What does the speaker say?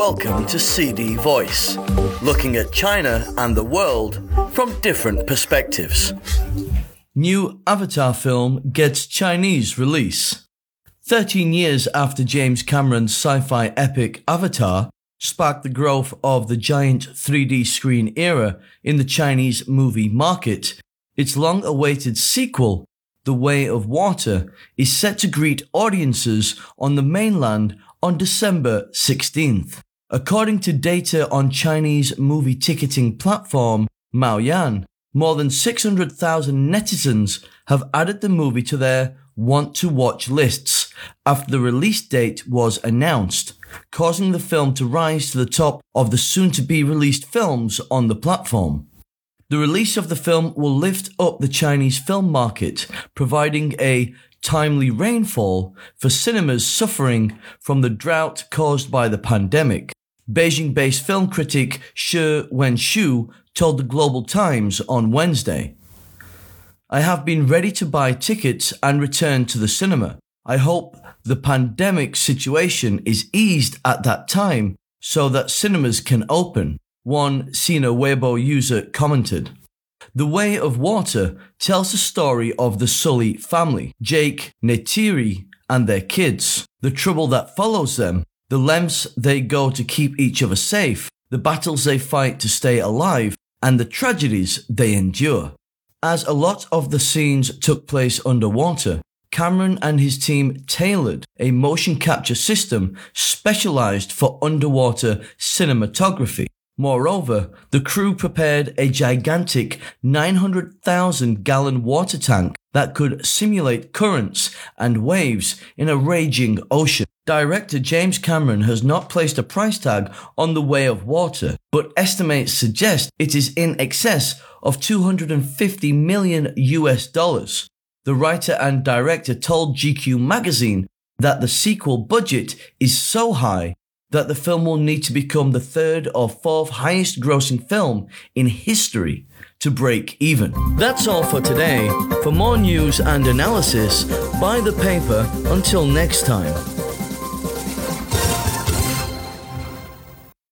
Welcome to CD Voice, looking at China and the world from different perspectives. New Avatar film gets Chinese release. 13 years after James Cameron's sci fi epic Avatar sparked the growth of the giant 3D screen era in the Chinese movie market, its long awaited sequel, The Way of Water, is set to greet audiences on the mainland on December 16th. According to data on Chinese movie ticketing platform Maoyan, more than 600,000 netizens have added the movie to their want to watch lists after the release date was announced, causing the film to rise to the top of the soon to be released films on the platform. The release of the film will lift up the Chinese film market, providing a timely rainfall for cinemas suffering from the drought caused by the pandemic. Beijing based film critic Shi Wenxue told the Global Times on Wednesday. I have been ready to buy tickets and return to the cinema. I hope the pandemic situation is eased at that time so that cinemas can open, one Sina Weibo user commented. The Way of Water tells the story of the Sully family, Jake, Neytiri, and their kids, the trouble that follows them, the lengths they go to keep each other safe, the battles they fight to stay alive, and the tragedies they endure. As a lot of the scenes took place underwater, Cameron and his team tailored a motion capture system specialized for underwater cinematography. Moreover, the crew prepared a gigantic 900,000 gallon water tank that could simulate currents and waves in a raging ocean. Director James Cameron has not placed a price tag on the way of water, but estimates suggest it is in excess of 250 million US dollars. The writer and director told GQ magazine that the sequel budget is so high that the film will need to become the third or fourth highest grossing film in history to break even. That's all for today. For more news and analysis, buy the paper. Until next time.